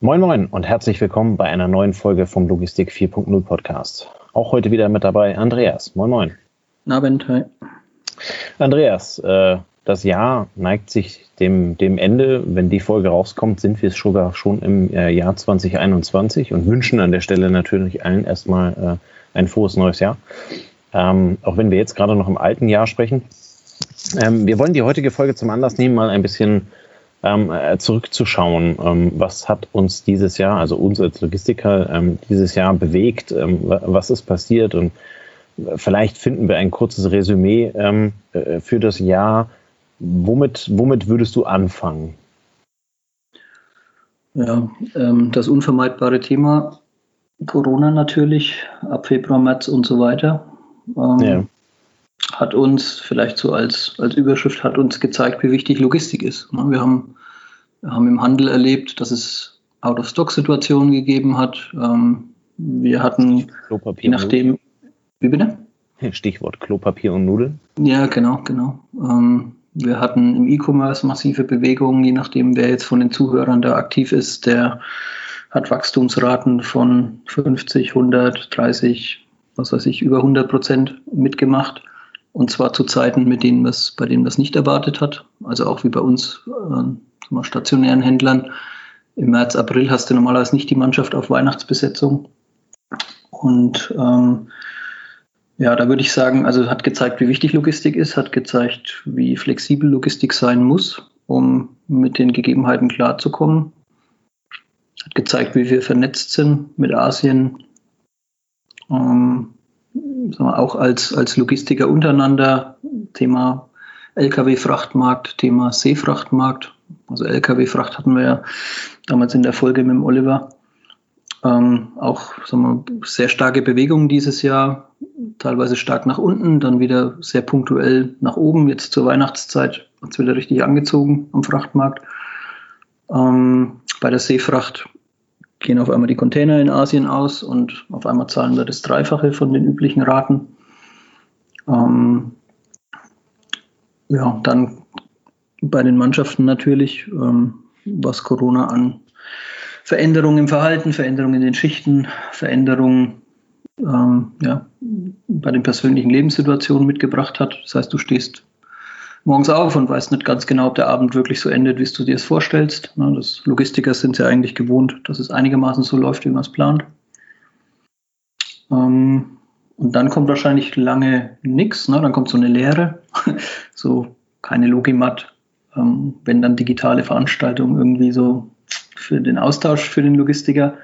Moin Moin und herzlich willkommen bei einer neuen Folge vom Logistik 4.0 Podcast. Auch heute wieder mit dabei Andreas. Moin Moin. Abend, hi. Andreas, äh, das Jahr neigt sich dem, dem Ende. Wenn die Folge rauskommt, sind wir sogar schon im äh, Jahr 2021 und wünschen an der Stelle natürlich allen erstmal äh, ein frohes neues Jahr. Ähm, auch wenn wir jetzt gerade noch im alten Jahr sprechen. Ähm, wir wollen die heutige Folge zum Anlass nehmen, mal ein bisschen ähm, äh, zurückzuschauen. Ähm, was hat uns dieses Jahr, also uns als Logistiker, ähm, dieses Jahr bewegt? Ähm, was ist passiert? Und äh, vielleicht finden wir ein kurzes Resümee ähm, äh, für das Jahr. Womit, womit würdest du anfangen? Ja, ähm, das unvermeidbare Thema Corona natürlich, ab Februar, März und so weiter. Ja hat uns vielleicht so als, als Überschrift hat uns gezeigt, wie wichtig Logistik ist. Wir haben, wir haben im Handel erlebt, dass es Out-of-Stock-Situationen gegeben hat. Ähm, wir hatten, Klopapier je nachdem, wie bitte? Stichwort Klopapier und Nudeln. Ja, genau, genau. Ähm, wir hatten im E-Commerce massive Bewegungen, je nachdem, wer jetzt von den Zuhörern da aktiv ist, der hat Wachstumsraten von 50, 100, 30, was weiß ich, über 100 Prozent mitgemacht. Und zwar zu Zeiten, mit denen das, bei denen das nicht erwartet hat. Also auch wie bei uns äh, stationären Händlern. Im März, April hast du normalerweise nicht die Mannschaft auf Weihnachtsbesetzung. Und ähm, ja, da würde ich sagen, also hat gezeigt, wie wichtig Logistik ist, hat gezeigt, wie flexibel Logistik sein muss, um mit den Gegebenheiten klarzukommen. Hat gezeigt, wie wir vernetzt sind mit Asien. Ähm, wir, auch als, als Logistiker untereinander, Thema Lkw-Frachtmarkt, Thema Seefrachtmarkt. Also Lkw-Fracht hatten wir ja damals in der Folge mit dem Oliver. Ähm, auch wir, sehr starke Bewegungen dieses Jahr, teilweise stark nach unten, dann wieder sehr punktuell nach oben. Jetzt zur Weihnachtszeit hat es wieder richtig angezogen am Frachtmarkt. Ähm, bei der Seefracht gehen auf einmal die Container in Asien aus und auf einmal zahlen wir das Dreifache von den üblichen Raten. Ähm, ja, dann bei den Mannschaften natürlich, ähm, was Corona an Veränderungen im Verhalten, Veränderungen in den Schichten, Veränderungen ähm, ja, bei den persönlichen Lebenssituationen mitgebracht hat. Das heißt, du stehst morgens auf und weißt nicht ganz genau, ob der Abend wirklich so endet, wie du dir es vorstellst. Das Logistiker sind ja eigentlich gewohnt, dass es einigermaßen so läuft, wie man es plant. Ähm, und dann kommt wahrscheinlich lange nichts, ne? dann kommt so eine Leere, so keine Logimat, ähm, wenn dann digitale Veranstaltungen irgendwie so für den Austausch für den Logistiker.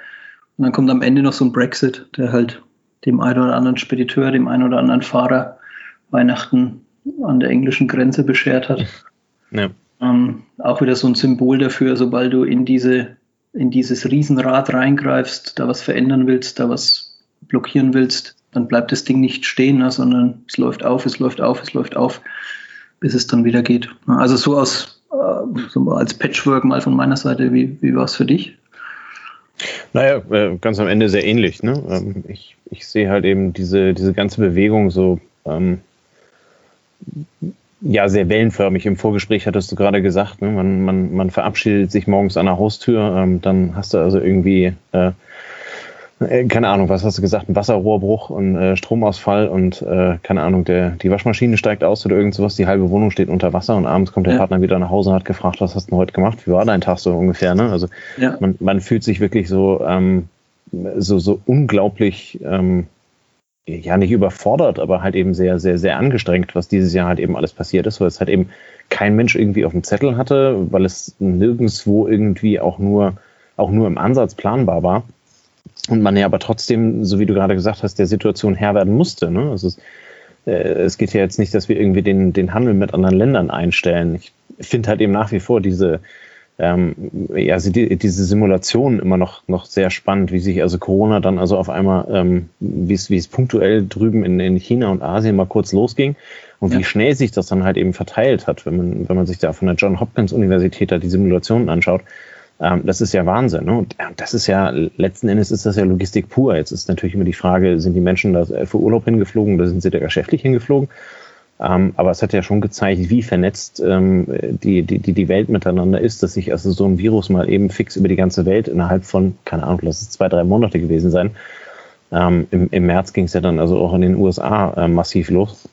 Und dann kommt am Ende noch so ein Brexit, der halt dem einen oder anderen Spediteur, dem einen oder anderen Fahrer Weihnachten an der englischen Grenze beschert hat. Ja. Ähm, auch wieder so ein Symbol dafür, sobald du in diese in dieses Riesenrad reingreifst, da was verändern willst, da was blockieren willst, dann bleibt das Ding nicht stehen, ne, sondern es läuft auf, es läuft auf, es läuft auf, bis es dann wieder geht. Also so aus äh, so als Patchwork mal von meiner Seite, wie, wie war es für dich? Naja, äh, ganz am Ende sehr ähnlich. Ne? Ähm, ich, ich sehe halt eben diese, diese ganze Bewegung so ähm, ja, sehr wellenförmig. Im Vorgespräch hattest du gerade gesagt, ne? man, man, man verabschiedet sich morgens an der Haustür, ähm, dann hast du also irgendwie, äh, äh, keine Ahnung, was hast du gesagt, ein Wasserrohrbruch und äh, Stromausfall und äh, keine Ahnung, der, die Waschmaschine steigt aus oder irgend sowas, die halbe Wohnung steht unter Wasser und abends kommt der ja. Partner wieder nach Hause und hat gefragt, was hast du heute gemacht? Wie war dein Tag so ungefähr? Ne? Also ja. man, man fühlt sich wirklich so, ähm, so, so unglaublich ähm, ja nicht überfordert, aber halt eben sehr, sehr, sehr angestrengt, was dieses Jahr halt eben alles passiert ist, weil es halt eben kein Mensch irgendwie auf dem Zettel hatte, weil es nirgendwo irgendwie auch nur, auch nur im Ansatz planbar war. Und man ja aber trotzdem, so wie du gerade gesagt hast, der Situation Herr werden musste. Ne? Also es, äh, es geht ja jetzt nicht, dass wir irgendwie den, den Handel mit anderen Ländern einstellen. Ich finde halt eben nach wie vor diese, ähm, ja, also die, diese Simulation immer noch, noch sehr spannend, wie sich also Corona dann also auf einmal, ähm, wie es, wie es punktuell drüben in, in China und Asien mal kurz losging und ja. wie schnell sich das dann halt eben verteilt hat, wenn man, wenn man sich da von der John Hopkins Universität da die Simulationen anschaut. Ähm, das ist ja Wahnsinn. Ne? Und das ist ja, letzten Endes ist das ja Logistik pur. Jetzt ist natürlich immer die Frage, sind die Menschen da für Urlaub hingeflogen oder sind sie da geschäftlich hingeflogen? Ähm, aber es hat ja schon gezeigt, wie vernetzt ähm, die, die, die Welt miteinander ist, dass sich also so ein Virus mal eben fix über die ganze Welt innerhalb von, keine Ahnung, lass es zwei, drei Monate gewesen sein. Ähm, im, Im März ging es ja dann also auch in den USA äh, massiv los.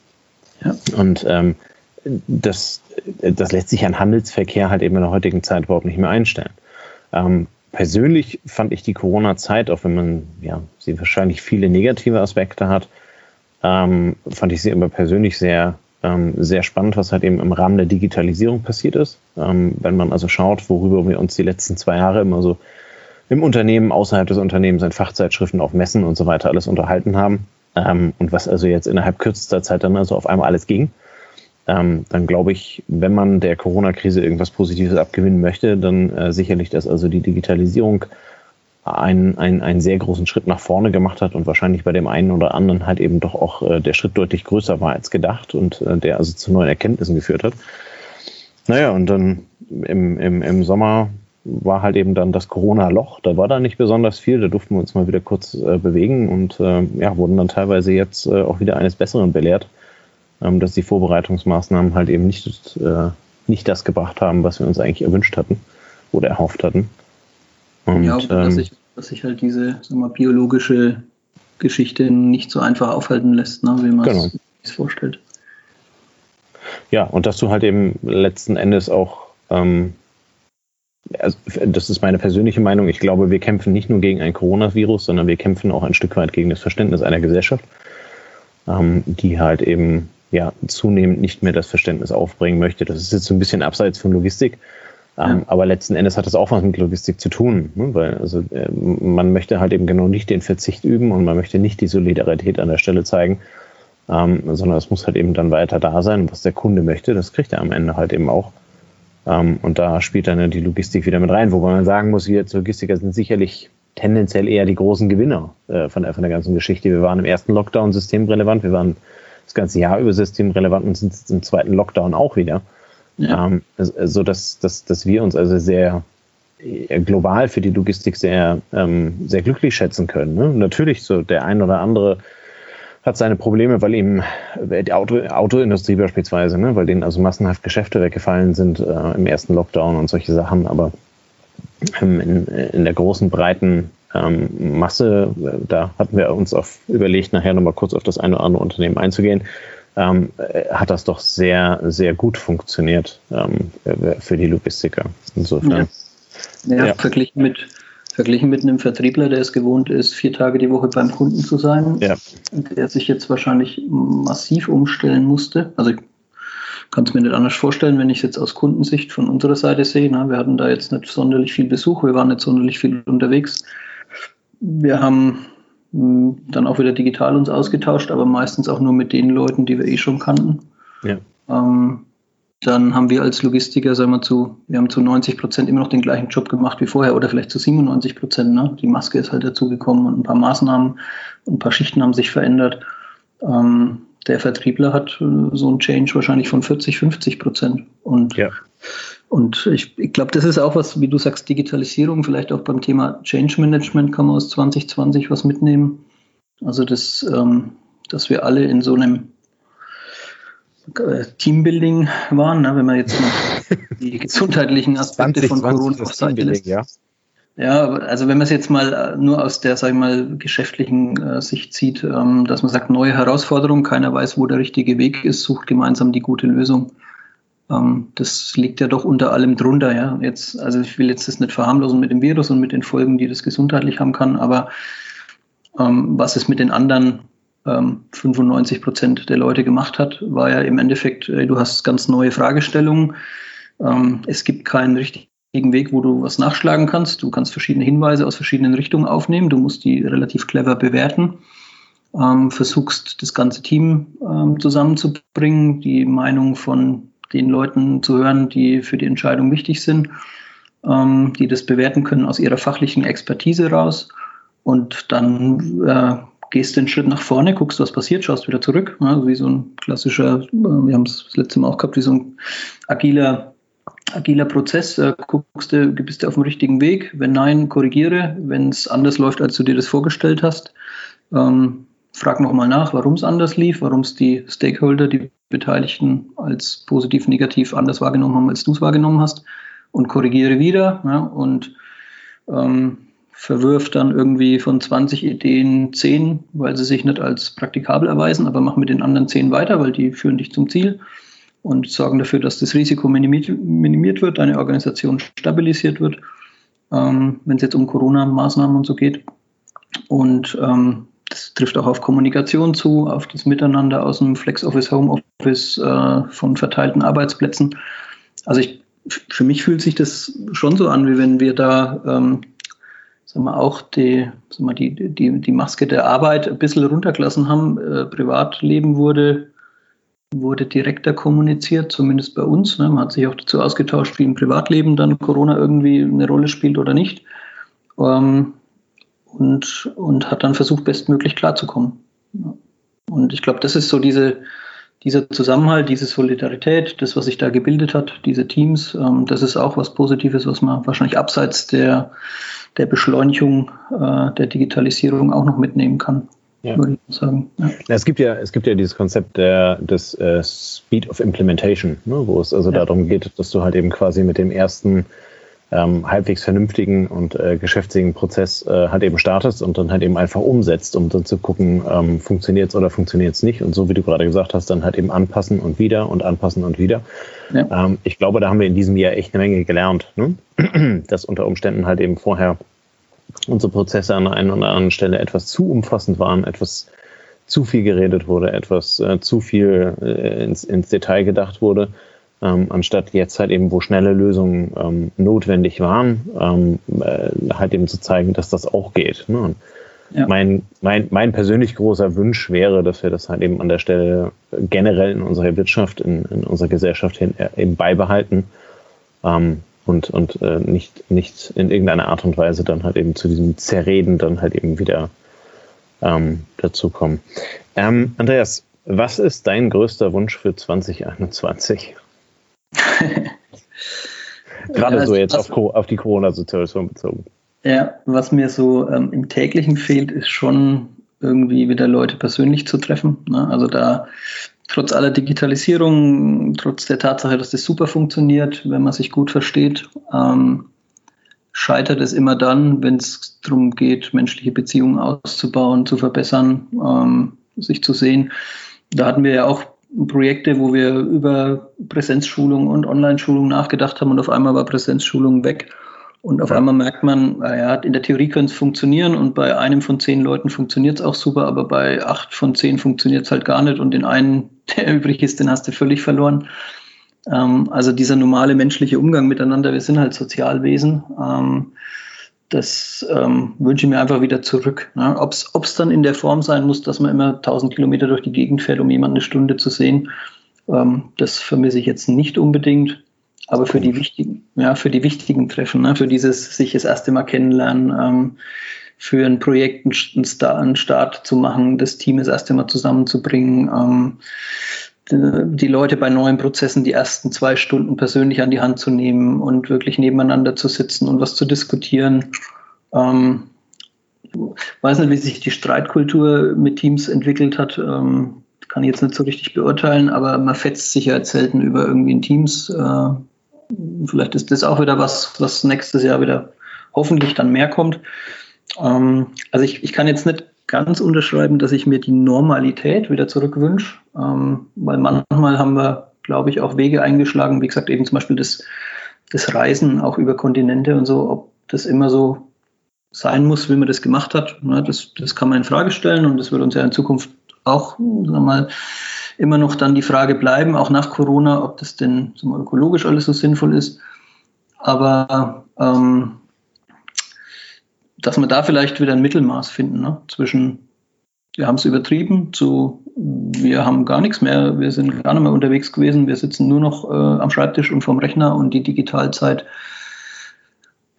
Ja. Und ähm, das, das lässt sich an Handelsverkehr halt eben in der heutigen Zeit überhaupt nicht mehr einstellen. Ähm, persönlich fand ich die Corona-Zeit, auch wenn man ja, sie wahrscheinlich viele negative Aspekte hat, ähm, fand ich sie aber persönlich sehr, ähm, sehr spannend, was halt eben im Rahmen der Digitalisierung passiert ist. Ähm, wenn man also schaut, worüber wir uns die letzten zwei Jahre immer so im Unternehmen, außerhalb des Unternehmens, in Fachzeitschriften, auf Messen und so weiter alles unterhalten haben. Ähm, und was also jetzt innerhalb kürzester Zeit dann also auf einmal alles ging ähm, dann glaube ich, wenn man der Corona-Krise irgendwas Positives abgewinnen möchte, dann äh, sicherlich, dass also die Digitalisierung einen, einen, einen sehr großen Schritt nach vorne gemacht hat und wahrscheinlich bei dem einen oder anderen halt eben doch auch äh, der Schritt deutlich größer war als gedacht und äh, der also zu neuen Erkenntnissen geführt hat. Naja, und dann im, im, im Sommer war halt eben dann das Corona-Loch. Da war da nicht besonders viel. Da durften wir uns mal wieder kurz äh, bewegen und äh, ja, wurden dann teilweise jetzt äh, auch wieder eines Besseren belehrt ähm, dass die Vorbereitungsmaßnahmen halt eben nicht, äh, nicht das gebracht haben, was wir uns eigentlich erwünscht hatten oder erhofft hatten. Und, ja, dass, ähm, sich, dass sich halt diese wir, biologische Geschichte nicht so einfach aufhalten lässt, ne, wie man genau. es sich vorstellt. Ja, und dass du halt eben letzten Endes auch, ähm, also das ist meine persönliche Meinung, ich glaube, wir kämpfen nicht nur gegen ein Coronavirus, sondern wir kämpfen auch ein Stück weit gegen das Verständnis einer Gesellschaft, ähm, die halt eben ja zunehmend nicht mehr das Verständnis aufbringen möchte. Das ist jetzt so ein bisschen abseits von Logistik. Ähm, ja. aber letzten Endes hat das auch was mit Logistik zu tun, ne? weil also äh, man möchte halt eben genau nicht den Verzicht üben und man möchte nicht die Solidarität an der Stelle zeigen, ähm, sondern es muss halt eben dann weiter da sein. Was der Kunde möchte, das kriegt er am Ende halt eben auch. Ähm, und da spielt dann die Logistik wieder mit rein, wobei man sagen muss, wir als Logistiker sind sicherlich tendenziell eher die großen Gewinner äh, von, der, von der ganzen Geschichte. Wir waren im ersten Lockdown systemrelevant, wir waren das ganze Jahr über systemrelevant und sind jetzt im zweiten Lockdown auch wieder. Ähm, so dass, dass, dass wir uns also sehr äh, global für die Logistik sehr, ähm, sehr glücklich schätzen können. Ne? Natürlich, so der ein oder andere hat seine Probleme, weil ihm äh, die Auto, Autoindustrie beispielsweise, ne? weil denen also massenhaft Geschäfte weggefallen sind äh, im ersten Lockdown und solche Sachen. Aber ähm, in, in der großen, breiten ähm, Masse, da hatten wir uns auf überlegt, nachher nochmal kurz auf das eine oder andere Unternehmen einzugehen, ähm, äh, hat das doch sehr, sehr gut funktioniert ähm, für die Logistiker. Insofern. Ja, ja, ja. Verglichen, mit, verglichen mit einem Vertriebler, der es gewohnt ist, vier Tage die Woche beim Kunden zu sein, ja. der sich jetzt wahrscheinlich massiv umstellen musste. Also ich kann es mir nicht anders vorstellen, wenn ich es jetzt aus Kundensicht von unserer Seite sehe. Na, wir hatten da jetzt nicht sonderlich viel Besuch, wir waren nicht sonderlich viel unterwegs. Wir haben dann auch wieder digital uns ausgetauscht, aber meistens auch nur mit den Leuten, die wir eh schon kannten. Ja. Ähm, dann haben wir als Logistiker, sagen wir zu, wir haben zu 90 Prozent immer noch den gleichen Job gemacht wie vorher oder vielleicht zu 97 Prozent. Ne? Die Maske ist halt dazugekommen und ein paar Maßnahmen und ein paar Schichten haben sich verändert. Ähm, der Vertriebler hat äh, so einen Change wahrscheinlich von 40, 50 Prozent. Und ja. Und ich, ich glaube, das ist auch was, wie du sagst, Digitalisierung, vielleicht auch beim Thema Change Management kann man aus 2020 was mitnehmen. Also, das, ähm, dass wir alle in so einem äh, Teambuilding waren, ne, wenn man jetzt mal die gesundheitlichen Aspekte 20, von Corona auf Seite lässt. Ja. Ja, also wenn man es jetzt mal äh, nur aus der, sag ich mal, geschäftlichen äh, Sicht sieht, ähm, dass man sagt, neue Herausforderungen, keiner weiß, wo der richtige Weg ist, sucht gemeinsam die gute Lösung. Ähm, das liegt ja doch unter allem drunter, ja. Jetzt, also ich will jetzt das nicht verharmlosen mit dem Virus und mit den Folgen, die das gesundheitlich haben kann, aber ähm, was es mit den anderen ähm, 95 Prozent der Leute gemacht hat, war ja im Endeffekt, äh, du hast ganz neue Fragestellungen. Ähm, es gibt keinen richtigen Weg, wo du was nachschlagen kannst. Du kannst verschiedene Hinweise aus verschiedenen Richtungen aufnehmen. Du musst die relativ clever bewerten. Ähm, versuchst das ganze Team ähm, zusammenzubringen, die Meinung von den Leuten zu hören, die für die Entscheidung wichtig sind, ähm, die das bewerten können aus ihrer fachlichen Expertise raus. Und dann äh, gehst du einen Schritt nach vorne, guckst, was passiert, schaust wieder zurück. Ja, wie so ein klassischer, äh, wir haben es das letzte Mal auch gehabt, wie so ein agiler, agiler Prozess. Äh, guckst du, bist du auf dem richtigen Weg? Wenn nein, korrigiere. Wenn es anders läuft, als du dir das vorgestellt hast, ähm, frag nochmal nach, warum es anders lief, warum es die Stakeholder, die Beteiligten als positiv, negativ anders wahrgenommen haben, als du es wahrgenommen hast und korrigiere wieder ja, und ähm, verwirft dann irgendwie von 20 Ideen 10, weil sie sich nicht als praktikabel erweisen, aber mach mit den anderen 10 weiter, weil die führen dich zum Ziel und sorgen dafür, dass das Risiko minimiert, minimiert wird, deine Organisation stabilisiert wird, ähm, wenn es jetzt um Corona-Maßnahmen und so geht. Und ähm, das trifft auch auf Kommunikation zu, auf das Miteinander aus dem Flex Office, Home Office, äh, von verteilten Arbeitsplätzen. Also ich, für mich fühlt sich das schon so an, wie wenn wir da ähm, sagen wir, auch die, sagen wir, die, die, die Maske der Arbeit ein bisschen runtergelassen haben. Äh, Privatleben wurde, wurde direkter kommuniziert, zumindest bei uns. Ne? Man hat sich auch dazu ausgetauscht, wie im Privatleben dann Corona irgendwie eine Rolle spielt oder nicht. Ähm, und, und hat dann versucht, bestmöglich klarzukommen. Und ich glaube, das ist so diese, dieser Zusammenhalt, diese Solidarität, das, was sich da gebildet hat, diese Teams, ähm, das ist auch was Positives, was man wahrscheinlich abseits der, der Beschleunigung äh, der Digitalisierung auch noch mitnehmen kann. Ja. Würde ich sagen. Ja. Es gibt ja, es gibt ja dieses Konzept der, des äh, Speed of Implementation, ne, wo es also ja. darum geht, dass du halt eben quasi mit dem ersten ähm, halbwegs vernünftigen und äh, geschäftsfähigen Prozess äh, halt eben startest und dann halt eben einfach umsetzt, um dann zu gucken, ähm, funktioniert es oder funktioniert es nicht. Und so wie du gerade gesagt hast, dann halt eben anpassen und wieder und anpassen und wieder. Ja. Ähm, ich glaube, da haben wir in diesem Jahr echt eine Menge gelernt, ne? dass unter Umständen halt eben vorher unsere Prozesse an der einen oder anderen Stelle etwas zu umfassend waren, etwas zu viel geredet wurde, etwas äh, zu viel äh, ins, ins Detail gedacht wurde ähm, anstatt jetzt halt eben, wo schnelle Lösungen ähm, notwendig waren, ähm, äh, halt eben zu zeigen, dass das auch geht. Ne? Ja. Mein, mein, mein persönlich großer Wunsch wäre, dass wir das halt eben an der Stelle generell in unserer Wirtschaft, in, in unserer Gesellschaft hin, äh, eben beibehalten ähm, und, und äh, nicht, nicht in irgendeiner Art und Weise dann halt eben zu diesem Zerreden dann halt eben wieder ähm, dazukommen. Ähm, Andreas, was ist dein größter Wunsch für 2021? Gerade ja, so jetzt auf, auf, die Corona-Situation bezogen. Ja, was mir so ähm, im täglichen fehlt, ist schon irgendwie wieder Leute persönlich zu treffen. Ne? Also da trotz aller Digitalisierung, trotz der Tatsache, dass das super funktioniert, wenn man sich gut versteht, ähm, scheitert es immer dann, wenn es darum geht, menschliche Beziehungen auszubauen, zu verbessern, ähm, sich zu sehen. Da hatten wir ja auch Projekte, wo wir über Präsenzschulung und Online-Schulung nachgedacht haben und auf einmal war Präsenzschulung weg. Und auf ja. einmal merkt man, ja, in der Theorie könnte es funktionieren und bei einem von zehn Leuten funktioniert es auch super, aber bei acht von zehn funktioniert es halt gar nicht und den einen, der übrig ist, den hast du völlig verloren. Ähm, also dieser normale menschliche Umgang miteinander, wir sind halt Sozialwesen. Ähm, das ähm, wünsche ich mir einfach wieder zurück. Ne? Ob es dann in der Form sein muss, dass man immer 1000 Kilometer durch die Gegend fährt, um jemanden eine Stunde zu sehen, ähm, das vermisse ich jetzt nicht unbedingt. Aber für die wichtigen, ja, für die wichtigen Treffen, ne? für dieses sich das erste Mal kennenlernen, ähm, für ein Projekt einen, Start zu machen, das Team das erste Mal zusammenzubringen, ähm, die Leute bei neuen Prozessen die ersten zwei Stunden persönlich an die Hand zu nehmen und wirklich nebeneinander zu sitzen und was zu diskutieren. Ähm, weiß nicht, wie sich die Streitkultur mit Teams entwickelt hat. Ähm, kann ich jetzt nicht so richtig beurteilen, aber man fetzt sich ja selten über irgendwie in Teams. Äh, vielleicht ist das auch wieder was, was nächstes Jahr wieder hoffentlich dann mehr kommt. Ähm, also ich, ich kann jetzt nicht ganz unterschreiben, dass ich mir die Normalität wieder zurückwünsche, ähm, weil manchmal haben wir, glaube ich, auch Wege eingeschlagen, wie gesagt, eben zum Beispiel das, das Reisen auch über Kontinente und so, ob das immer so sein muss, wie man das gemacht hat. Ne, das, das kann man in Frage stellen und das wird uns ja in Zukunft auch sagen mal, immer noch dann die Frage bleiben, auch nach Corona, ob das denn mal, ökologisch alles so sinnvoll ist. Aber ähm, dass wir da vielleicht wieder ein Mittelmaß finden ne? zwischen, wir haben es übertrieben, zu, wir haben gar nichts mehr, wir sind gar nicht mehr unterwegs gewesen, wir sitzen nur noch äh, am Schreibtisch und vorm Rechner und die Digitalzeit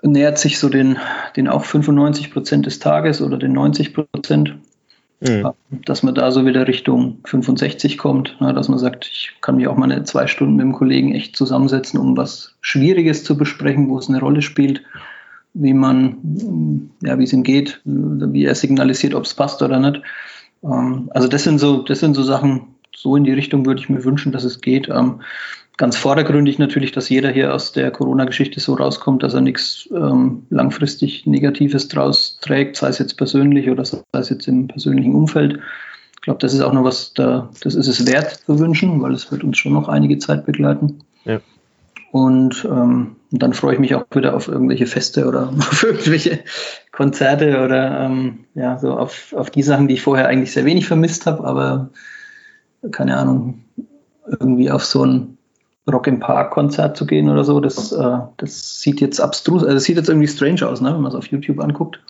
nähert sich so den, den auch 95 Prozent des Tages oder den 90 Prozent. Mhm. Dass man da so wieder Richtung 65 kommt, ne, dass man sagt, ich kann mich auch mal eine zwei Stunden mit dem Kollegen echt zusammensetzen, um was Schwieriges zu besprechen, wo es eine Rolle spielt wie man, ja, wie es ihm geht, wie er signalisiert, ob es passt oder nicht. Ähm, also das sind so, das sind so Sachen, so in die Richtung würde ich mir wünschen, dass es geht. Ähm, ganz vordergründig natürlich, dass jeder hier aus der Corona-Geschichte so rauskommt, dass er nichts ähm, langfristig Negatives draus trägt, sei es jetzt persönlich oder sei es jetzt im persönlichen Umfeld. Ich glaube, das ist auch noch was, da, das ist es wert zu wünschen, weil es wird uns schon noch einige Zeit begleiten. Ja. Und ähm, dann freue ich mich auch wieder auf irgendwelche Feste oder auf irgendwelche Konzerte oder ähm, ja, so auf, auf die Sachen, die ich vorher eigentlich sehr wenig vermisst habe, aber keine Ahnung, irgendwie auf so ein Rock im Park Konzert zu gehen oder so, das, äh, das sieht jetzt abstrus, also das sieht jetzt irgendwie strange aus, ne, wenn man es auf YouTube anguckt.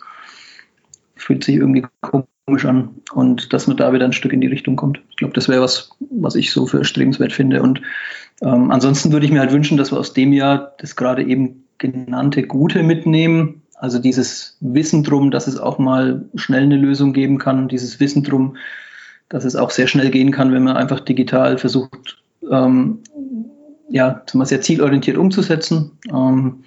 Fühlt sich irgendwie komisch an und dass man da wieder ein Stück in die Richtung kommt. Ich glaube, das wäre was, was ich so für erstrebenswert finde. Und ähm, ansonsten würde ich mir halt wünschen, dass wir aus dem Jahr das gerade eben genannte Gute mitnehmen. Also dieses Wissen drum, dass es auch mal schnell eine Lösung geben kann, dieses Wissen drum, dass es auch sehr schnell gehen kann, wenn man einfach digital versucht, ähm, ja, sehr zielorientiert umzusetzen. Ähm,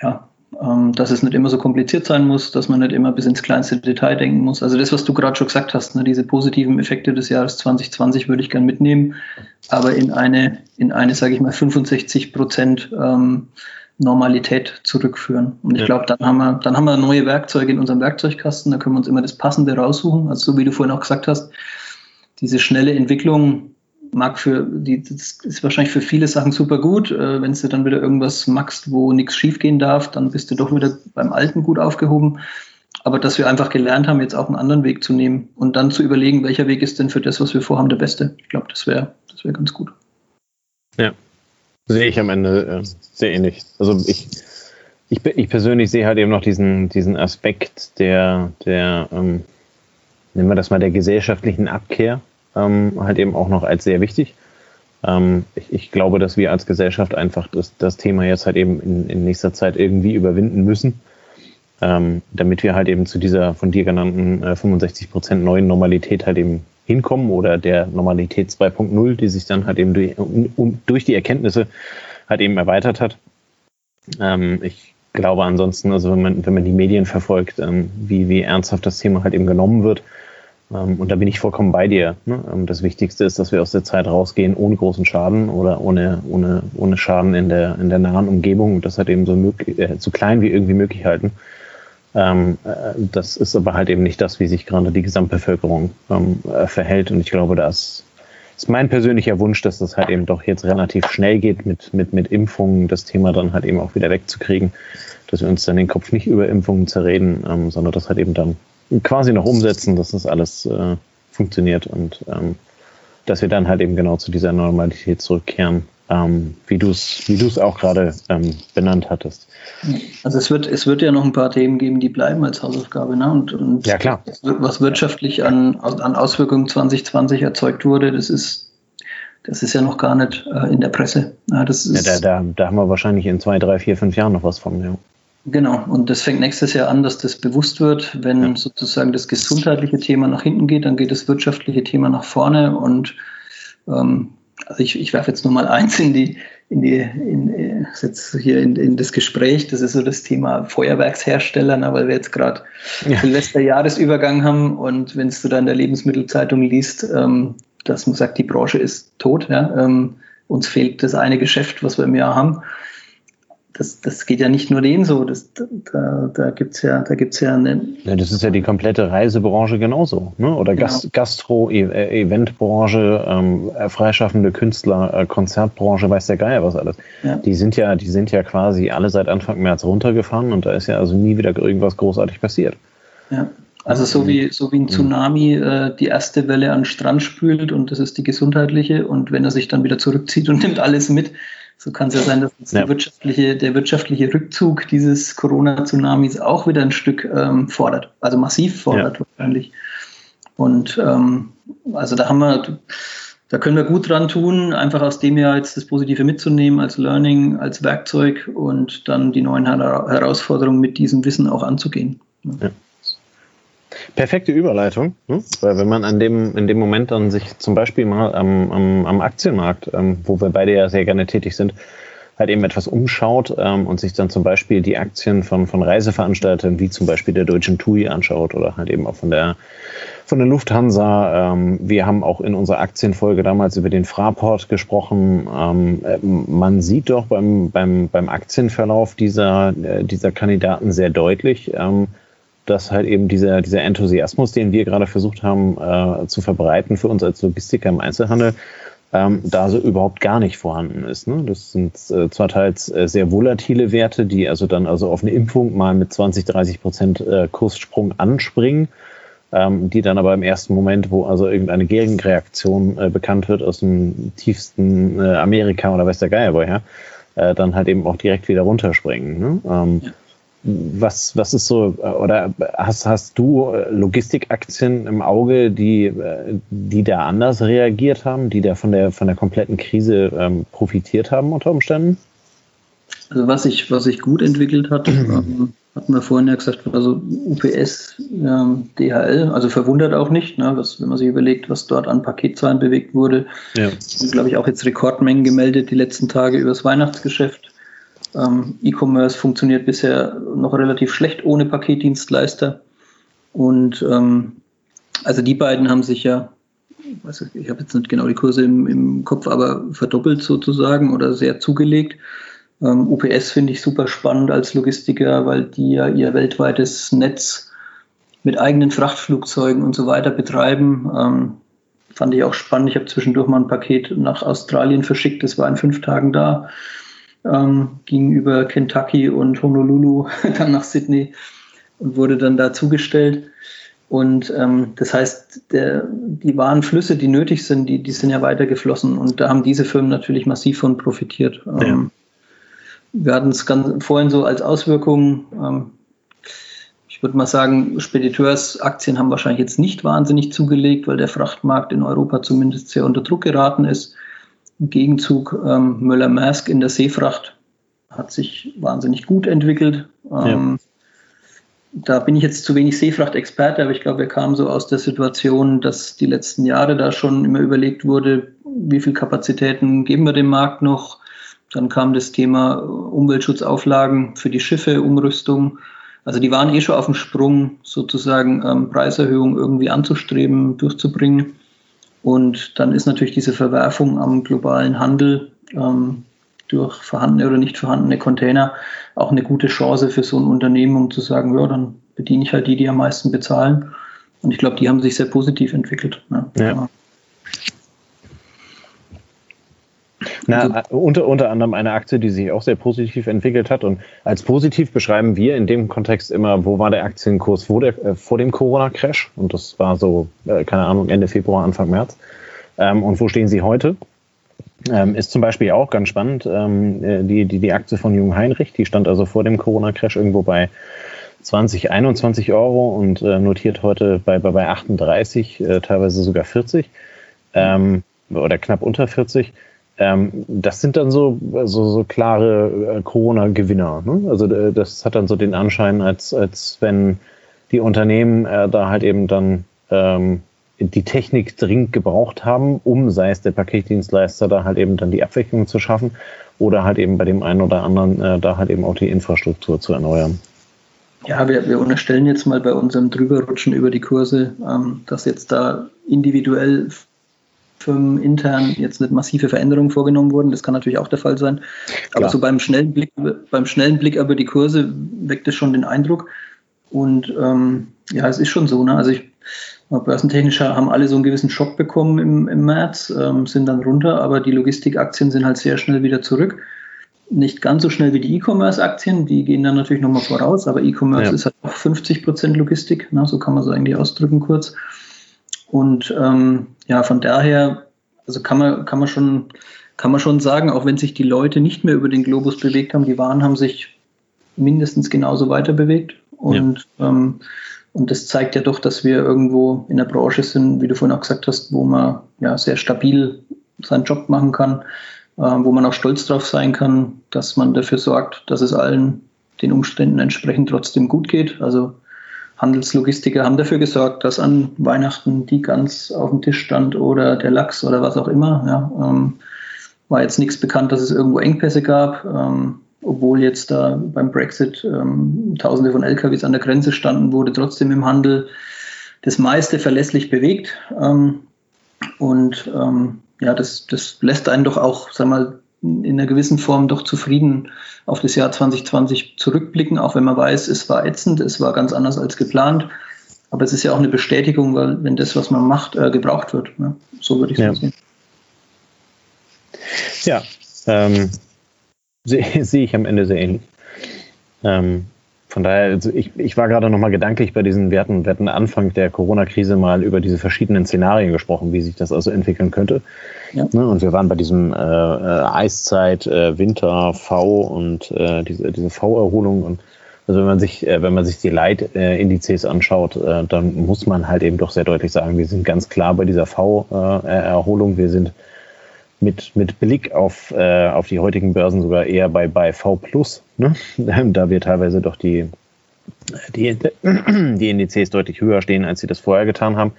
ja, dass es nicht immer so kompliziert sein muss, dass man nicht immer bis ins kleinste Detail denken muss. Also das, was du gerade schon gesagt hast, ne, diese positiven Effekte des Jahres 2020 würde ich gern mitnehmen, aber in eine, in eine, sage ich mal, 65 Prozent ähm, Normalität zurückführen. Und ich ja. glaube, dann haben wir, dann haben wir neue Werkzeuge in unserem Werkzeugkasten, da können wir uns immer das Passende raussuchen. Also so wie du vorhin auch gesagt hast, diese schnelle Entwicklung mag für die, das ist wahrscheinlich für viele Sachen super gut. Äh, wenn du dann wieder irgendwas machst, wo nichts schiefgehen darf, dann bist du doch wieder beim Alten gut aufgehoben. Aber dass wir einfach gelernt haben, jetzt auch einen anderen Weg zu nehmen und dann zu überlegen, welcher Weg ist denn für das, was wir vorhaben, der beste. Ich glaube, das wäre das wäre ganz gut. Ja, sehe ich am Ende äh, sehr ähnlich. Also ich, ich, ich persönlich sehe halt eben noch diesen, diesen Aspekt der, der ähm, nennen wir das mal, der gesellschaftlichen Abkehr ähm, halt eben auch noch als sehr wichtig. Ähm, ich, ich, glaube, dass wir als Gesellschaft einfach das, das Thema jetzt halt eben in, in nächster Zeit irgendwie überwinden müssen, ähm, damit wir halt eben zu dieser von dir genannten äh, 65 Prozent neuen Normalität halt eben hinkommen oder der Normalität 2.0, die sich dann halt eben durch, um, durch die Erkenntnisse halt eben erweitert hat. Ähm, ich glaube ansonsten, also wenn man, wenn man die Medien verfolgt, ähm, wie, wie ernsthaft das Thema halt eben genommen wird, und da bin ich vollkommen bei dir. Ne? Ähm, das Wichtigste ist, dass wir aus der Zeit rausgehen ohne großen Schaden oder ohne, ohne, ohne Schaden in der, in der nahen Umgebung und das halt eben so, möglich, äh, so klein wie irgendwie möglich halten. Ähm, äh, das ist aber halt eben nicht das, wie sich gerade die Gesamtbevölkerung ähm, äh, verhält. Und ich glaube, das ist mein persönlicher Wunsch, dass das halt eben doch jetzt relativ schnell geht mit, mit, mit Impfungen, das Thema dann halt eben auch wieder wegzukriegen, dass wir uns dann den Kopf nicht über Impfungen zerreden, ähm, sondern das halt eben dann quasi noch umsetzen, dass das alles äh, funktioniert und ähm, dass wir dann halt eben genau zu dieser Normalität zurückkehren, ähm, wie du es wie du's auch gerade ähm, benannt hattest. Also es wird, es wird ja noch ein paar Themen geben, die bleiben als Hausaufgabe. Ne? Und, und ja, klar. was wirtschaftlich an, an Auswirkungen 2020 erzeugt wurde, das ist das ist ja noch gar nicht äh, in der Presse. Ja, das ist ja, da, da, da haben wir wahrscheinlich in zwei, drei, vier, fünf Jahren noch was von. Ja. Genau, und das fängt nächstes Jahr an, dass das bewusst wird. Wenn ja. sozusagen das gesundheitliche Thema nach hinten geht, dann geht das wirtschaftliche Thema nach vorne. Und ähm, also ich, ich werfe jetzt nur mal eins in die, in die, in, äh, jetzt hier in, in das Gespräch. Das ist so das Thema Feuerwerkshersteller, ne, weil wir jetzt gerade ja. Silvester-Jahresübergang haben und wenn du da in der Lebensmittelzeitung liest, ähm, dass man sagt, die Branche ist tot, ja, ähm, uns fehlt das eine Geschäft, was wir im Jahr haben das, das geht ja nicht nur denen so. Das, da da gibt es ja, da gibt's ja eine. Ja, das ist ja die komplette Reisebranche genauso. Ne? Oder genau. Gastro, e äh, Eventbranche, ähm, äh, freischaffende Künstler, äh, Konzertbranche, weiß der Geier was alles. Ja. Die sind ja, die sind ja quasi alle seit Anfang März runtergefahren und da ist ja also nie wieder irgendwas großartig passiert. Ja. Also so wie, so wie ein mhm. Tsunami äh, die erste Welle an den Strand spült und das ist die gesundheitliche und wenn er sich dann wieder zurückzieht und nimmt alles mit, so kann es ja sein, dass ja. wirtschaftliche, der wirtschaftliche Rückzug dieses Corona-Tsunamis auch wieder ein Stück ähm, fordert, also massiv fordert ja. wahrscheinlich. Und ähm, also da haben wir, da können wir gut dran tun, einfach aus dem Jahr jetzt das Positive mitzunehmen als Learning, als Werkzeug und dann die neuen Herausforderungen mit diesem Wissen auch anzugehen. Ja. Perfekte Überleitung, ne? weil wenn man an dem, in dem Moment dann sich zum Beispiel mal am, am, am Aktienmarkt, ähm, wo wir beide ja sehr gerne tätig sind, halt eben etwas umschaut ähm, und sich dann zum Beispiel die Aktien von, von Reiseveranstaltern wie zum Beispiel der Deutschen TUI anschaut oder halt eben auch von der von der Lufthansa. Ähm, wir haben auch in unserer Aktienfolge damals über den Fraport gesprochen. Ähm, äh, man sieht doch beim, beim, beim Aktienverlauf dieser, äh, dieser Kandidaten sehr deutlich, ähm, dass halt eben dieser, dieser Enthusiasmus, den wir gerade versucht haben äh, zu verbreiten für uns als Logistiker im Einzelhandel, ähm, da so überhaupt gar nicht vorhanden ist. Ne? Das sind äh, zwar teils äh, sehr volatile Werte, die also dann also auf eine Impfung mal mit 20, 30 Prozent äh, Kurssprung anspringen, ähm, die dann aber im ersten Moment, wo also irgendeine Gegenreaktion äh, bekannt wird aus dem tiefsten äh, Amerika oder weiß der Geier woher, äh, dann halt eben auch direkt wieder runterspringen. Ne? Ähm, ja was, was ist so, oder hast, hast du Logistikaktien im Auge, die, die da anders reagiert haben, die da von der, von der kompletten Krise ähm, profitiert haben unter Umständen? Also was sich was ich gut entwickelt hat, ähm, hatten wir vorhin ja gesagt, also UPS, ähm, DHL, also verwundert auch nicht, ne, was, wenn man sich überlegt, was dort an Paketzahlen bewegt wurde. Ja. glaube ich, auch jetzt Rekordmengen gemeldet die letzten Tage übers Weihnachtsgeschäft. Ähm, E-Commerce funktioniert bisher noch relativ schlecht ohne Paketdienstleister. Und ähm, also die beiden haben sich ja, also ich habe jetzt nicht genau die Kurse im, im, Kopf, aber verdoppelt sozusagen oder sehr zugelegt. Ähm, UPS finde ich super spannend als Logistiker, weil die ja ihr weltweites Netz mit eigenen Frachtflugzeugen und so weiter betreiben. Ähm, fand ich auch spannend. Ich habe zwischendurch mal ein Paket nach Australien verschickt. Das war in fünf Tagen da ähm, ging über Kentucky und Honolulu dann nach Sydney und wurde dann da zugestellt. Und ähm, das heißt, der, die wahren Flüsse, die nötig sind, die, die sind ja weiter geflossen. Und da haben diese Firmen natürlich massiv von profitiert. Ja. Ähm, wir hatten es vorhin so als Auswirkung, ähm, ich würde mal sagen, Spediteursaktien haben wahrscheinlich jetzt nicht wahnsinnig zugelegt, weil der Frachtmarkt in Europa zumindest sehr unter Druck geraten ist. Im Gegenzug ähm, Möller-Maersk in der Seefracht hat sich wahnsinnig gut entwickelt. Ähm, ja. Da bin ich jetzt zu wenig Seefracht-Experte, aber ich glaube, wir kamen so aus der Situation, dass die letzten Jahre da schon immer überlegt wurde, wie viel Kapazitäten geben wir dem Markt noch. Dann kam das Thema Umweltschutzauflagen für die Schiffe, Umrüstung. Also die waren eh schon auf dem Sprung, sozusagen ähm, Preiserhöhung irgendwie anzustreben, durchzubringen. Und dann ist natürlich diese Verwerfung am globalen Handel ähm, durch vorhandene oder nicht vorhandene Container auch eine gute Chance für so ein Unternehmen, um zu sagen, ja, dann bediene ich halt die, die am meisten bezahlen. Und ich glaube, die haben sich sehr positiv entwickelt. Ne? Ja. Na, also, unter, unter anderem eine Aktie, die sich auch sehr positiv entwickelt hat. Und als positiv beschreiben wir in dem Kontext immer, wo war der Aktienkurs vor, der, äh, vor dem Corona-Crash? Und das war so, äh, keine Ahnung, Ende Februar, Anfang März. Ähm, und wo stehen sie heute? Ähm, ist zum Beispiel auch ganz spannend, ähm, äh, die, die, die Aktie von Jung Heinrich, die stand also vor dem Corona-Crash irgendwo bei 20, 21 Euro und äh, notiert heute bei, bei, bei 38, äh, teilweise sogar 40 ähm, oder knapp unter 40. Ähm, das sind dann so, so, so klare äh, Corona-Gewinner. Ne? Also äh, das hat dann so den Anschein, als, als wenn die Unternehmen äh, da halt eben dann ähm, die Technik dringend gebraucht haben, um, sei es der Paketdienstleister, da halt eben dann die Abwicklung zu schaffen oder halt eben bei dem einen oder anderen äh, da halt eben auch die Infrastruktur zu erneuern. Ja, wir, wir unterstellen jetzt mal bei unserem Drüberrutschen über die Kurse, ähm, dass jetzt da individuell Firmen intern jetzt nicht massive Veränderungen vorgenommen wurden. Das kann natürlich auch der Fall sein. Aber Klar. so beim schnellen Blick, beim schnellen Blick über die Kurse weckt es schon den Eindruck. Und ähm, ja, es ist schon so. Ne? Also ich, börsentechnisch haben alle so einen gewissen Schock bekommen im, im März, ähm, sind dann runter, aber die Logistikaktien sind halt sehr schnell wieder zurück. Nicht ganz so schnell wie die E-Commerce-Aktien, die gehen dann natürlich nochmal voraus, aber E-Commerce ja. ist halt auch 50 Prozent Logistik, ne? so kann man es eigentlich ausdrücken kurz. Und ähm, ja, von daher, also kann man, kann man schon, kann man schon sagen, auch wenn sich die Leute nicht mehr über den Globus bewegt haben, die Waren haben sich mindestens genauso weiter bewegt. Und, ja. ähm, und das zeigt ja doch, dass wir irgendwo in der Branche sind, wie du vorhin auch gesagt hast, wo man ja sehr stabil seinen Job machen kann, äh, wo man auch stolz drauf sein kann, dass man dafür sorgt, dass es allen den Umständen entsprechend trotzdem gut geht. Also Handelslogistiker haben dafür gesorgt, dass an Weihnachten die Gans auf dem Tisch stand oder der Lachs oder was auch immer. Ja, ähm, war jetzt nichts bekannt, dass es irgendwo Engpässe gab, ähm, obwohl jetzt da beim Brexit ähm, Tausende von LKWs an der Grenze standen, wurde trotzdem im Handel das meiste verlässlich bewegt. Ähm, und ähm, ja, das, das lässt einen doch auch, sag mal, in einer gewissen Form doch zufrieden auf das Jahr 2020 zurückblicken, auch wenn man weiß, es war ätzend, es war ganz anders als geplant. Aber es ist ja auch eine Bestätigung, weil wenn das, was man macht, äh, gebraucht wird. Ne? So würde ich es ja. sehen. Ja, ähm, sehe seh ich am Ende sehr ähnlich. Ähm, von daher, also ich, ich war gerade nochmal gedanklich bei diesen Werten, wir hatten Anfang der Corona-Krise mal über diese verschiedenen Szenarien gesprochen, wie sich das also entwickeln könnte. Ja. Ne, und wir waren bei diesem äh, äh, Eiszeit, äh, Winter, V und äh, diese, diese V-Erholung. Und also wenn man sich, äh, wenn man sich die Leitindizes anschaut, äh, dann muss man halt eben doch sehr deutlich sagen, wir sind ganz klar bei dieser V-Erholung. Wir sind mit, mit Blick auf, äh, auf die heutigen Börsen sogar eher bei, bei V ne? da wir teilweise doch die, die, die Indizes deutlich höher stehen, als sie das vorher getan haben.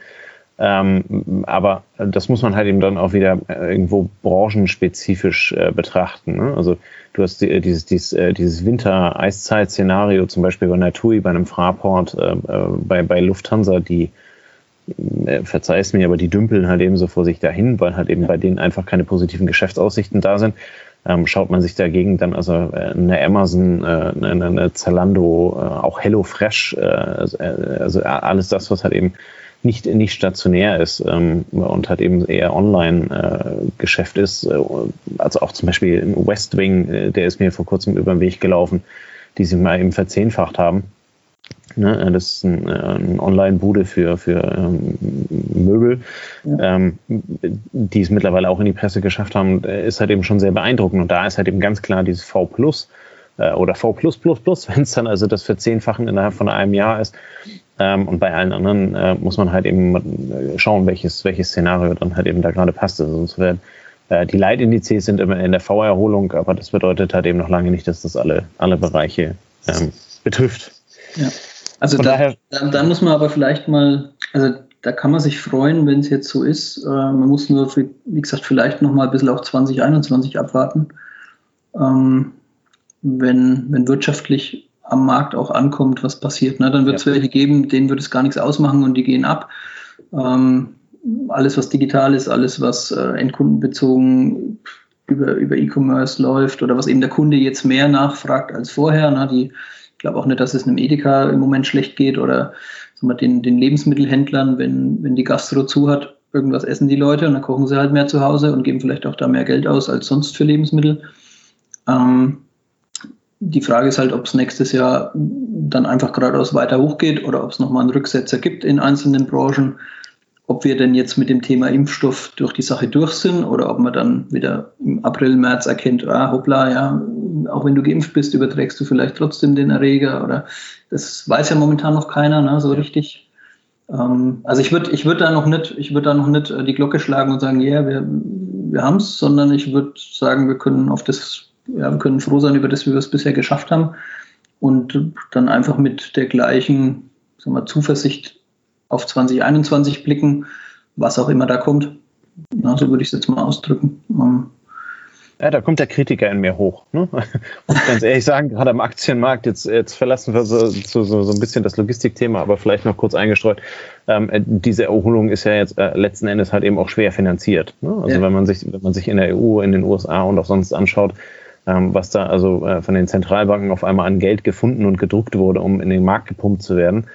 Ähm, aber das muss man halt eben dann auch wieder äh, irgendwo branchenspezifisch äh, betrachten. Ne? Also du hast die, dieses, dieses, äh, dieses Winter-Eiszeit-Szenario zum Beispiel bei Natui, bei einem Fraport, äh, äh bei, bei Lufthansa, die verzeih es mir, aber die dümpeln halt eben so vor sich dahin, weil halt eben bei denen einfach keine positiven Geschäftsaussichten da sind. Ähm, schaut man sich dagegen dann also äh, eine Amazon, äh, eine, eine Zalando, äh, auch HelloFresh, äh, also, äh, alles das, was halt eben nicht, nicht stationär ist ähm, und halt eben eher Online-Geschäft äh, ist. Also auch zum Beispiel Westwing, der ist mir vor kurzem über den Weg gelaufen, die sie mal eben verzehnfacht haben. Ne, das ist ein, äh, ein Online-Bude für, für ähm, Möbel, ja. ähm, die es mittlerweile auch in die Presse geschafft haben, äh, ist halt eben schon sehr beeindruckend. Und da ist halt eben ganz klar dieses V Plus äh, oder V Plus Plus Plus, wenn es dann also das Verzehnfachen innerhalb von einem Jahr ist. Ähm, und bei allen anderen äh, muss man halt eben äh, schauen, welches, welches Szenario dann halt eben da gerade passt. Also sonst werden äh, die Leitindizes sind immer in der V-Erholung, aber das bedeutet halt eben noch lange nicht, dass das alle, alle Bereiche ähm, betrifft. Ja. Also da, da, da, muss man aber vielleicht mal, also da kann man sich freuen, wenn es jetzt so ist. Äh, man muss nur, für, wie gesagt, vielleicht noch mal ein bisschen auf 2021 abwarten. Ähm, wenn, wenn wirtschaftlich am Markt auch ankommt, was passiert. Ne? Dann wird es ja. welche geben, denen wird es gar nichts ausmachen und die gehen ab. Ähm, alles, was digital ist, alles, was äh, endkundenbezogen über, über E-Commerce läuft oder was eben der Kunde jetzt mehr nachfragt als vorher. Ne? Die glaube auch nicht, dass es einem Edeka im Moment schlecht geht oder wir, den, den Lebensmittelhändlern, wenn, wenn die Gastro zu hat, irgendwas essen die Leute und dann kochen sie halt mehr zu Hause und geben vielleicht auch da mehr Geld aus als sonst für Lebensmittel. Ähm, die Frage ist halt, ob es nächstes Jahr dann einfach geradeaus weiter hochgeht oder ob es nochmal einen Rücksetzer gibt in einzelnen Branchen ob wir denn jetzt mit dem Thema Impfstoff durch die Sache durch sind oder ob man dann wieder im April, März erkennt, ah, hoppla, ja, auch wenn du geimpft bist, überträgst du vielleicht trotzdem den Erreger oder das weiß ja momentan noch keiner, ne, so richtig. Ähm, also ich würde ich würd da noch nicht, ich würde da noch nicht äh, die Glocke schlagen und sagen, ja, yeah, wir, wir haben es, sondern ich würde sagen, wir können auf das, ja, wir können froh sein über das, wie wir es bisher geschafft haben und dann einfach mit der gleichen sagen wir, Zuversicht auf 2021 blicken, was auch immer da kommt. Ja, so würde ich es jetzt mal ausdrücken. Ähm, ja, da kommt der Kritiker in mir hoch. Ne? Muss ganz ehrlich sagen, gerade am Aktienmarkt, jetzt, jetzt verlassen wir so, so, so ein bisschen das Logistikthema, aber vielleicht noch kurz eingestreut. Ähm, äh, diese Erholung ist ja jetzt äh, letzten Endes halt eben auch schwer finanziert. Ne? Also ja. wenn man sich, wenn man sich in der EU, in den USA und auch sonst anschaut, ähm, was da also äh, von den Zentralbanken auf einmal an Geld gefunden und gedruckt wurde, um in den Markt gepumpt zu werden,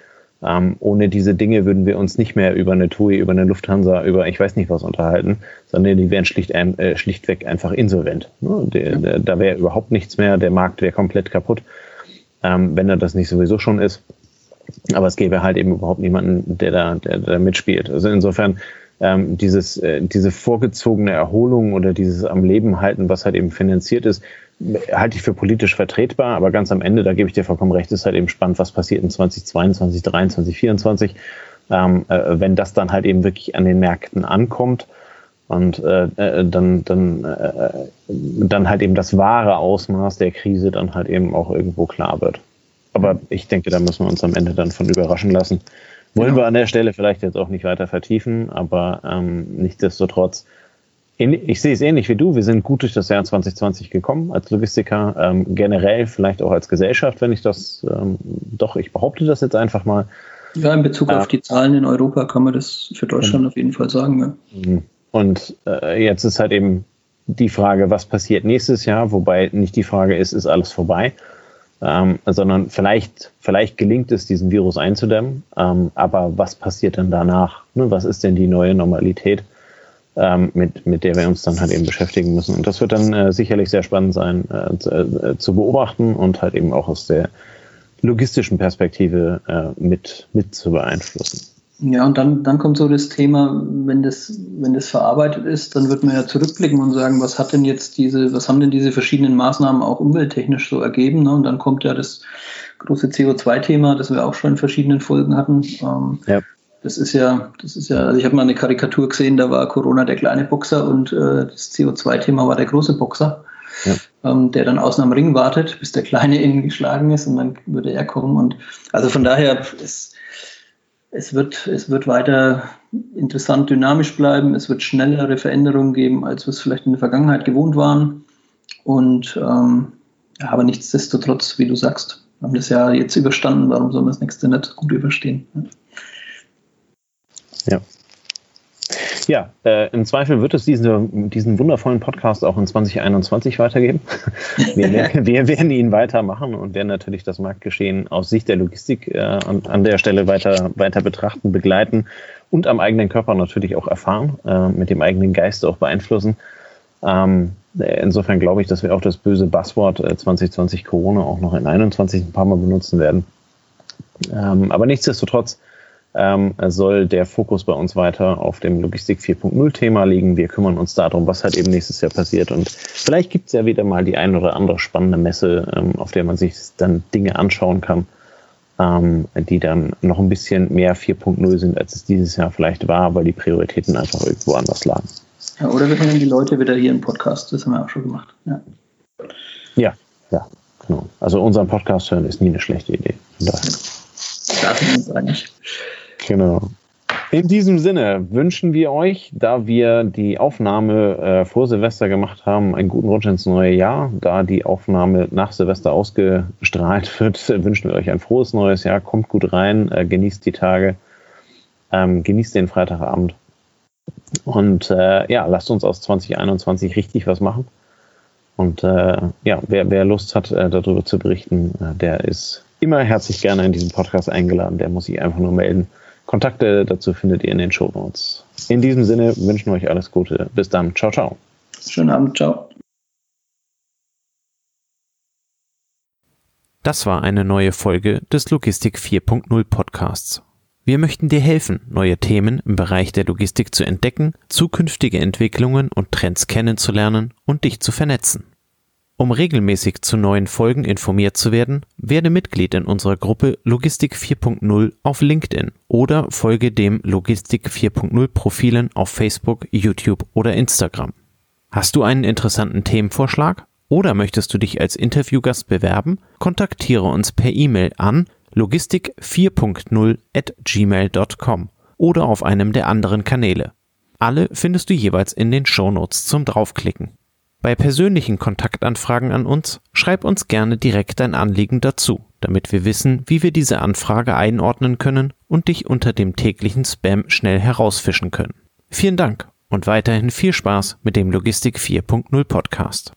ähm, ohne diese Dinge würden wir uns nicht mehr über eine TUI, über eine Lufthansa, über ich weiß nicht was unterhalten, sondern die wären schlicht, äh, schlichtweg einfach insolvent. Ne? Die, ja. Da wäre überhaupt nichts mehr, der Markt wäre komplett kaputt, ähm, wenn er das nicht sowieso schon ist. Aber es gäbe halt eben überhaupt niemanden, der da, der, der mitspielt. Also insofern ähm, dieses, äh, diese vorgezogene Erholung oder dieses am Leben halten, was halt eben finanziert ist, halte ich für politisch vertretbar, aber ganz am Ende, da gebe ich dir vollkommen recht, ist halt eben spannend, was passiert in 2022, 2023, 2024, ähm, äh, wenn das dann halt eben wirklich an den Märkten ankommt und äh, äh, dann, dann, äh, dann halt eben das wahre Ausmaß der Krise dann halt eben auch irgendwo klar wird. Aber ich denke, da müssen wir uns am Ende dann von überraschen lassen. Wollen genau. wir an der Stelle vielleicht jetzt auch nicht weiter vertiefen, aber ähm, nichtsdestotrotz ich sehe es ähnlich wie du. Wir sind gut durch das Jahr 2020 gekommen als Logistiker, ähm, generell vielleicht auch als Gesellschaft, wenn ich das ähm, doch, ich behaupte das jetzt einfach mal. Ja, in Bezug äh, auf die Zahlen in Europa kann man das für Deutschland mhm. auf jeden Fall sagen. Ja. Mhm. Und äh, jetzt ist halt eben die Frage, was passiert nächstes Jahr, wobei nicht die Frage ist, ist alles vorbei, ähm, sondern vielleicht, vielleicht gelingt es, diesen Virus einzudämmen, ähm, aber was passiert denn danach? Ne? Was ist denn die neue Normalität? ähm, mit, mit der wir uns dann halt eben beschäftigen müssen. Und das wird dann äh, sicherlich sehr spannend sein äh, zu, äh, zu, beobachten und halt eben auch aus der logistischen Perspektive äh, mit, mit zu beeinflussen. Ja, und dann, dann kommt so das Thema, wenn das, wenn das verarbeitet ist, dann wird man ja zurückblicken und sagen, was hat denn jetzt diese, was haben denn diese verschiedenen Maßnahmen auch umwelttechnisch so ergeben? Ne? Und dann kommt ja das große CO2-Thema, das wir auch schon in verschiedenen Folgen hatten. Ähm, ja. Das ist ja, das ist ja, also ich habe mal eine Karikatur gesehen, da war Corona der kleine Boxer und äh, das CO2-Thema war der große Boxer, ja. ähm, der dann außen am Ring wartet, bis der Kleine innen geschlagen ist und dann würde er kommen. Und also von daher, es, es, wird, es wird weiter interessant dynamisch bleiben, es wird schnellere Veränderungen geben, als wir es vielleicht in der Vergangenheit gewohnt waren. Und ähm, aber nichtsdestotrotz, wie du sagst, haben das ja jetzt überstanden, warum sollen wir das nächste nicht gut überstehen? Ja. Ja, äh, im Zweifel wird es diese, diesen wundervollen Podcast auch in 2021 weitergeben. Wir, wir, werden ihn weitermachen und werden natürlich das Marktgeschehen aus Sicht der Logistik äh, an, an, der Stelle weiter, weiter betrachten, begleiten und am eigenen Körper natürlich auch erfahren, äh, mit dem eigenen Geist auch beeinflussen. Ähm, insofern glaube ich, dass wir auch das böse Buzzword 2020 äh, Corona auch noch in 21 ein paar Mal benutzen werden. Ähm, aber nichtsdestotrotz, ähm, soll der Fokus bei uns weiter auf dem Logistik 4.0 Thema liegen. Wir kümmern uns darum, was halt eben nächstes Jahr passiert. Und vielleicht gibt es ja wieder mal die ein oder andere spannende Messe, ähm, auf der man sich dann Dinge anschauen kann, ähm, die dann noch ein bisschen mehr 4.0 sind, als es dieses Jahr vielleicht war, weil die Prioritäten einfach irgendwo anders lagen. Ja, oder wir können die Leute wieder hier im Podcast, das haben wir auch schon gemacht. Ja, ja, ja genau. Also unseren Podcast hören ist nie eine schlechte Idee. Daher. Darf ich uns eigentlich. Genau. In diesem Sinne wünschen wir euch, da wir die Aufnahme äh, vor Silvester gemacht haben, einen guten Rutsch ins neue Jahr. Da die Aufnahme nach Silvester ausgestrahlt wird, wünschen wir euch ein frohes neues Jahr. Kommt gut rein, äh, genießt die Tage, ähm, genießt den Freitagabend. Und äh, ja, lasst uns aus 2021 richtig was machen. Und äh, ja, wer, wer Lust hat, äh, darüber zu berichten, der ist immer herzlich gerne in diesen Podcast eingeladen. Der muss sich einfach nur melden. Kontakte dazu findet ihr in den Show Notes. In diesem Sinne wünschen wir euch alles Gute. Bis dann. Ciao, ciao. Schönen Abend. Ciao. Das war eine neue Folge des Logistik 4.0 Podcasts. Wir möchten dir helfen, neue Themen im Bereich der Logistik zu entdecken, zukünftige Entwicklungen und Trends kennenzulernen und dich zu vernetzen. Um regelmäßig zu neuen Folgen informiert zu werden, werde Mitglied in unserer Gruppe Logistik 4.0 auf LinkedIn oder folge dem Logistik 4.0 Profilen auf Facebook, YouTube oder Instagram. Hast du einen interessanten Themenvorschlag oder möchtest du dich als Interviewgast bewerben? Kontaktiere uns per E-Mail an logistik 4.0 at gmail.com oder auf einem der anderen Kanäle. Alle findest du jeweils in den Shownotes zum Draufklicken. Bei persönlichen Kontaktanfragen an uns schreib uns gerne direkt dein Anliegen dazu, damit wir wissen, wie wir diese Anfrage einordnen können und dich unter dem täglichen Spam schnell herausfischen können. Vielen Dank und weiterhin viel Spaß mit dem Logistik 4.0 Podcast.